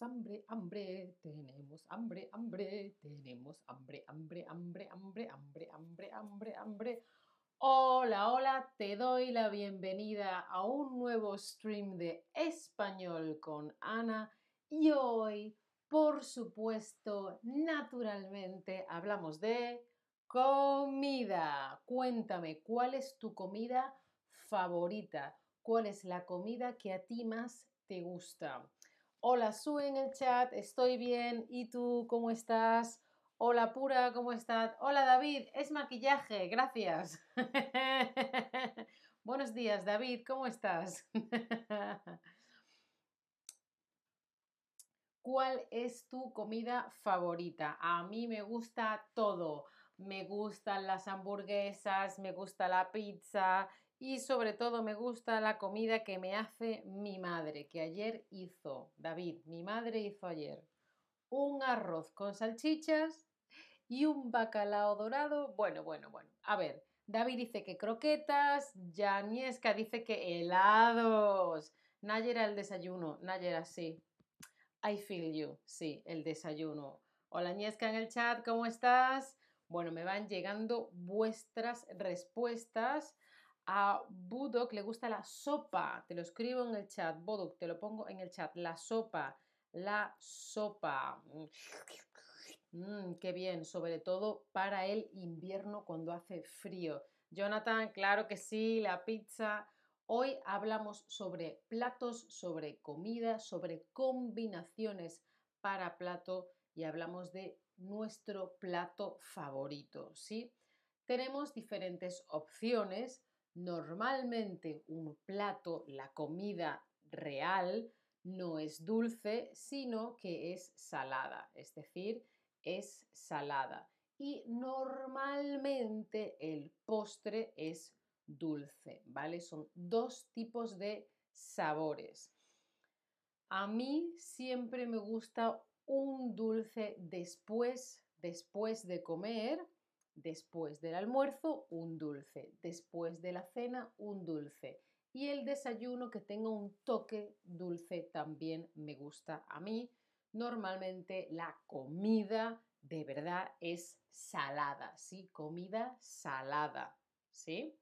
Hambre, hambre, tenemos hambre, hambre, tenemos hambre, hambre, hambre, hambre, hambre, hambre, hambre, hambre. Hola, hola, te doy la bienvenida a un nuevo stream de español con Ana y hoy, por supuesto, naturalmente, hablamos de comida. Cuéntame, ¿cuál es tu comida favorita? ¿Cuál es la comida que a ti más te gusta? Hola, Sue en el chat, estoy bien. ¿Y tú cómo estás? Hola, Pura, ¿cómo estás? Hola, David, es maquillaje, gracias. Buenos días, David, ¿cómo estás? ¿Cuál es tu comida favorita? A mí me gusta todo. Me gustan las hamburguesas, me gusta la pizza, y sobre todo me gusta la comida que me hace mi madre, que ayer hizo, David, mi madre hizo ayer un arroz con salchichas y un bacalao dorado. Bueno, bueno, bueno. A ver, David dice que croquetas, Janiesca dice que helados. Nayera el desayuno, Nayera sí. I feel you, sí, el desayuno. Hola Niesca en el chat, ¿cómo estás? Bueno, me van llegando vuestras respuestas. A Budok le gusta la sopa. Te lo escribo en el chat. Budok, te lo pongo en el chat. La sopa. La sopa. Mm, qué bien, sobre todo para el invierno cuando hace frío. Jonathan, claro que sí, la pizza. Hoy hablamos sobre platos, sobre comida, sobre combinaciones para plato y hablamos de nuestro plato favorito, ¿sí? Tenemos diferentes opciones Normalmente un plato, la comida real, no es dulce, sino que es salada, es decir, es salada. Y normalmente el postre es dulce, ¿vale? Son dos tipos de sabores. A mí siempre me gusta un dulce después, después de comer, Después del almuerzo, un dulce. Después de la cena, un dulce. Y el desayuno que tenga un toque dulce también me gusta a mí. Normalmente la comida de verdad es salada, ¿sí? Comida salada, ¿sí?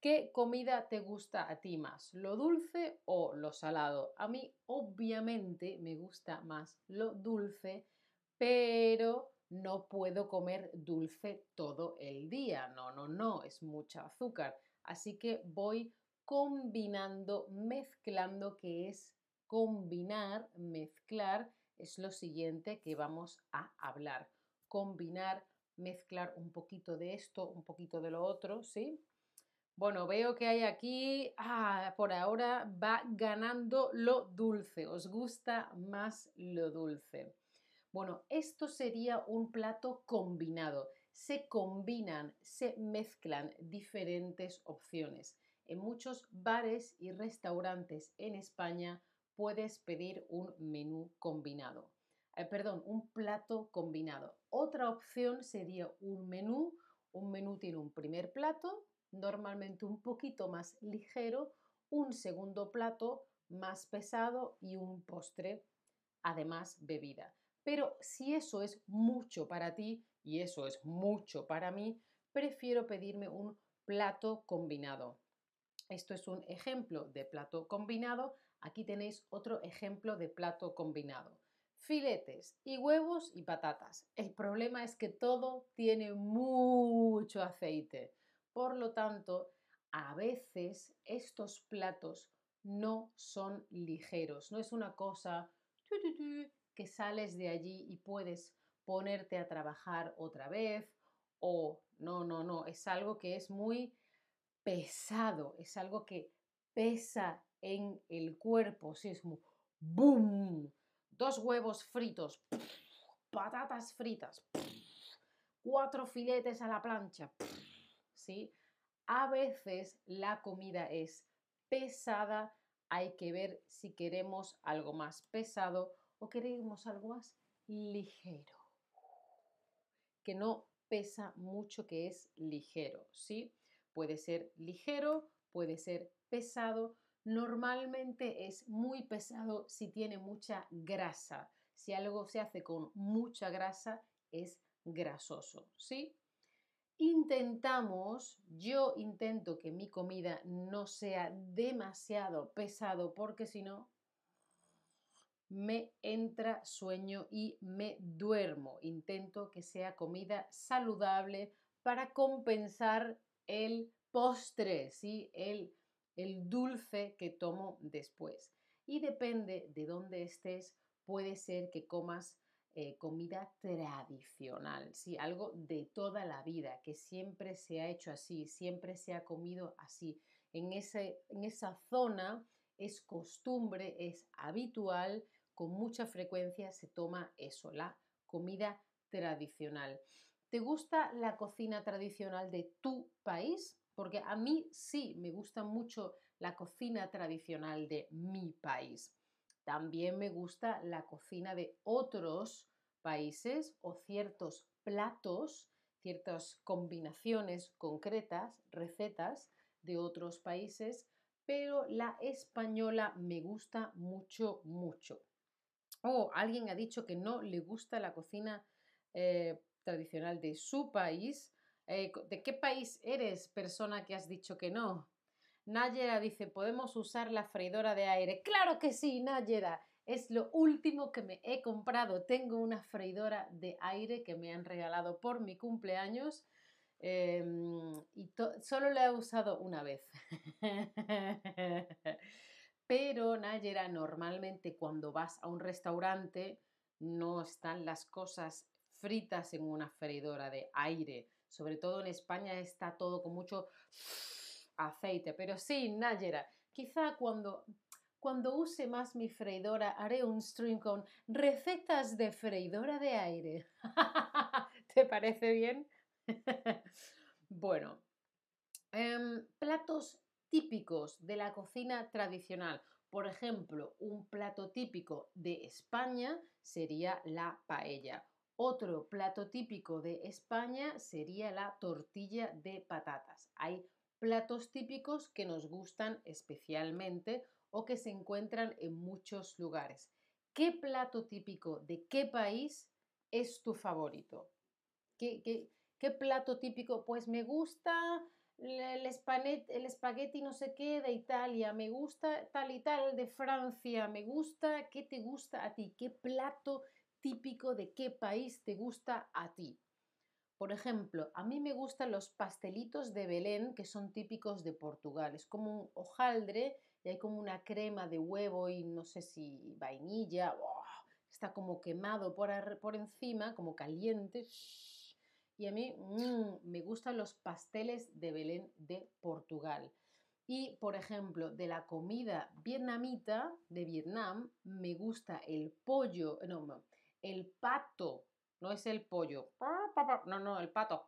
¿Qué comida te gusta a ti más? ¿Lo dulce o lo salado? A mí obviamente me gusta más lo dulce, pero no puedo comer dulce todo el día. No, no, no, es mucha azúcar. Así que voy combinando, mezclando, que es combinar, mezclar, es lo siguiente que vamos a hablar. Combinar, mezclar un poquito de esto, un poquito de lo otro, ¿sí? Bueno, veo que hay aquí, ah, por ahora va ganando lo dulce. ¿Os gusta más lo dulce? Bueno, esto sería un plato combinado. Se combinan, se mezclan diferentes opciones. En muchos bares y restaurantes en España puedes pedir un menú combinado. Eh, perdón, un plato combinado. Otra opción sería un menú. Un menú tiene un primer plato, normalmente un poquito más ligero, un segundo plato más pesado y un postre, además bebida. Pero si eso es mucho para ti y eso es mucho para mí, prefiero pedirme un plato combinado. Esto es un ejemplo de plato combinado. Aquí tenéis otro ejemplo de plato combinado. Filetes y huevos y patatas. El problema es que todo tiene mucho aceite. Por lo tanto, a veces estos platos no son ligeros. No es una cosa que sales de allí y puedes ponerte a trabajar otra vez o no, no, no, es algo que es muy pesado, es algo que pesa en el cuerpo, sí, es como ¡boom! Dos huevos fritos, patatas fritas, cuatro filetes a la plancha, ¿sí? A veces la comida es pesada, hay que ver si queremos algo más pesado o queremos algo más ligero, que no pesa mucho, que es ligero, ¿sí? Puede ser ligero, puede ser pesado. normalmente es muy pesado si tiene mucha grasa. Si algo se hace con mucha grasa, es grasoso, ¿sí? Intentamos, yo intento que mi comida no sea demasiado pesado porque si no me entra sueño y me duermo. Intento que sea comida saludable para compensar el postre, ¿sí? el, el dulce que tomo después. Y depende de dónde estés, puede ser que comas eh, comida tradicional, ¿sí? algo de toda la vida, que siempre se ha hecho así, siempre se ha comido así. En, ese, en esa zona es costumbre, es habitual, con mucha frecuencia se toma eso, la comida tradicional. ¿Te gusta la cocina tradicional de tu país? Porque a mí sí me gusta mucho la cocina tradicional de mi país. También me gusta la cocina de otros países o ciertos platos, ciertas combinaciones concretas, recetas de otros países, pero la española me gusta mucho, mucho. O alguien ha dicho que no le gusta la cocina eh, tradicional de su país. Eh, ¿De qué país eres, persona que has dicho que no? Nayera dice, ¿podemos usar la freidora de aire? Claro que sí, Nayera. Es lo último que me he comprado. Tengo una freidora de aire que me han regalado por mi cumpleaños em, y solo la he usado una vez. Pero, Nayera, normalmente cuando vas a un restaurante no están las cosas fritas en una freidora de aire. Sobre todo en España está todo con mucho aceite. Pero sí, Nayera, quizá cuando, cuando use más mi freidora haré un stream con recetas de freidora de aire. ¿Te parece bien? bueno, em, platos típicos de la cocina tradicional. Por ejemplo, un plato típico de España sería la paella. Otro plato típico de España sería la tortilla de patatas. Hay platos típicos que nos gustan especialmente o que se encuentran en muchos lugares. ¿Qué plato típico de qué país es tu favorito? ¿Qué, plato típico? Pues me gusta el, espagueti no sé qué de Italia, me gusta tal y tal de Francia, me gusta, ¿qué te gusta a ti? ¿Qué plato típico de qué país te gusta a ti? Por ejemplo, a mí me gustan los pastelitos de Belén que son típicos de Portugal. Es como un hojaldre y hay como una crema de huevo y no sé si vainilla. Está como quemado por, por, encima, como caliente. Y a mí mm, me gustan los pasteles de Belén de Portugal. Y, por ejemplo, de la comida vietnamita de Vietnam, me gusta el pollo, no, el pato no es el pollo. No, no, el pato.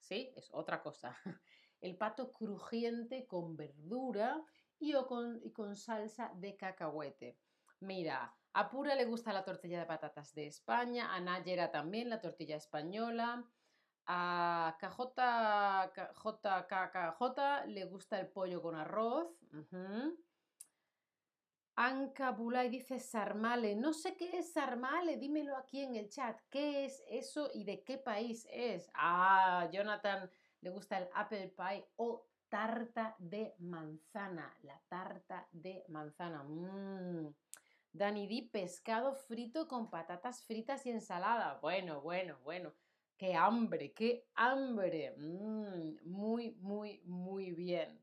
Sí, es otra cosa. El pato crujiente con verdura y, con, y con salsa de cacahuete. Mira, a Pura le gusta la tortilla de patatas de España, a Nayera también la tortilla española, a KJ, le gusta el pollo con arroz. Anka Bulay dice sarmale. No sé qué es sarmale, dímelo aquí en el chat. ¿Qué es eso y de qué país es? Ah, Jonathan le gusta el apple pie o tarta de manzana. La tarta de manzana. Mmm. Dani Di, pescado frito con patatas fritas y ensalada. Bueno, bueno, bueno. Qué hambre, qué hambre. Mmm. Muy, muy, muy bien.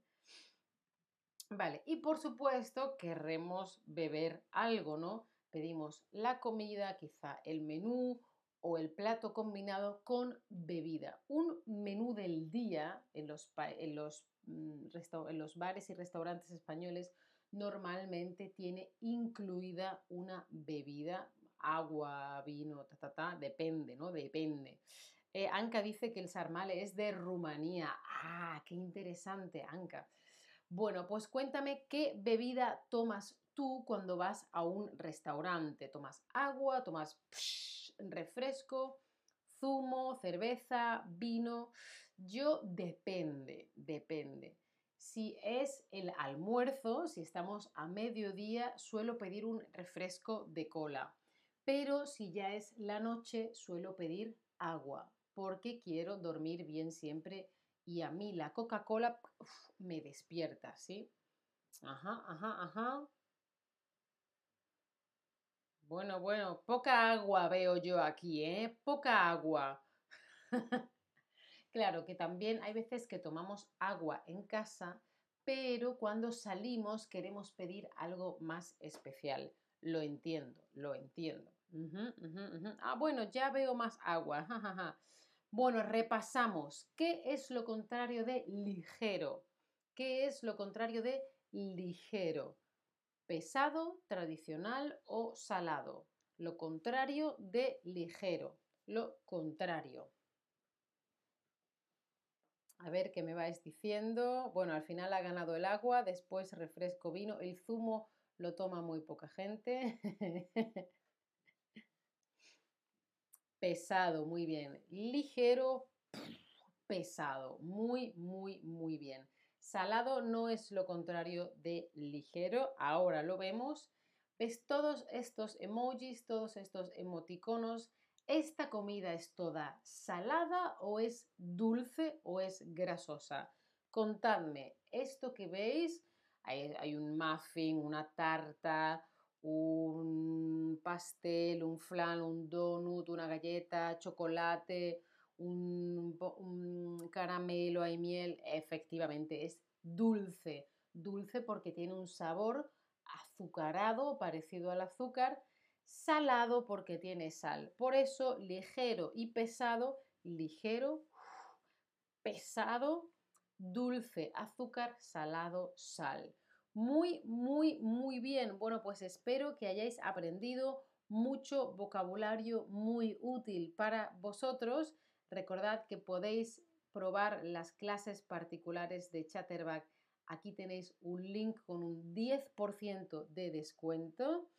Vale, y por supuesto querremos beber algo, ¿no? Pedimos la comida, quizá el menú o el plato combinado con bebida. Un menú del día en los, en los, mm, en los bares y restaurantes españoles normalmente tiene incluida una bebida, agua, vino, ta, ta, ta, depende, ¿no? Depende. Eh, Anka dice que el sarmale es de Rumanía. Ah, qué interesante, Anka. Bueno, pues cuéntame qué bebida tomas tú cuando vas a un restaurante. ¿Tomas agua? ¿Tomas refresco? ¿Zumo? ¿Cerveza? ¿Vino? Yo depende, depende. Si es el almuerzo, si estamos a mediodía, suelo pedir un refresco de cola. Pero si ya es la noche, suelo pedir agua, porque quiero dormir bien siempre y a mí la Coca-Cola me despierta, ¿sí? Ajá, ajá, ajá. Bueno, bueno, poca agua veo yo aquí, ¿eh? Poca agua. claro que también hay veces que tomamos agua en casa, pero cuando salimos queremos pedir algo más especial. Lo entiendo, lo entiendo. Ah, bueno, ya veo más agua. bueno, repasamos. ¿Qué es lo contrario de ligero? ¿Qué es lo contrario de ligero? pesado, tradicional o salado. Lo contrario de ligero. Lo contrario. A ver qué me vais diciendo. Bueno, al final ha ganado el agua, después refresco vino. El zumo lo toma muy poca gente. pesado, muy bien. Ligero, pesado. Muy, muy, muy bien. Salado no es lo contrario de ligero, ahora lo vemos. ¿Ves todos estos emojis, todos estos emoticonos? ¿Esta comida es toda salada o es dulce o es grasosa? Contadme, esto que veis, hay, un muffin, una tarta, un pastel, un flan, un donut, una galleta, chocolate, un, caramelo, hay miel, efectivamente es dulce, dulce porque tiene un sabor azucarado, parecido al azúcar, salado porque tiene sal. Por eso ligero y pesado, ligero, pesado, dulce, azúcar, salado, sal. Muy, muy, muy bien. Bueno, pues espero que hayáis aprendido mucho vocabulario muy útil para vosotros Recordad que podéis probar las clases particulares de Chatterback. Aquí tenéis un link con un 10% de descuento.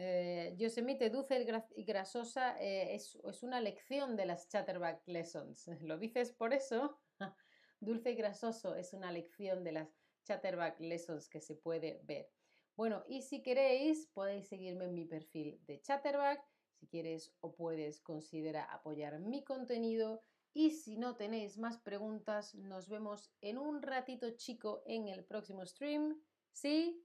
Eh, Yosemite dulce y grasosa eh, es, es, una lección de las Chatterback Lessons. ¿Lo dices por eso? dulce y grasoso es una lección de las Chatterback Lessons que se puede ver. Bueno, y si queréis, podéis seguirme en mi perfil de Chatterback si quieres o puedes, considera apoyar mi contenido. Y si no tenéis más preguntas, nos vemos en un ratito chico en el próximo stream. ¿Sí?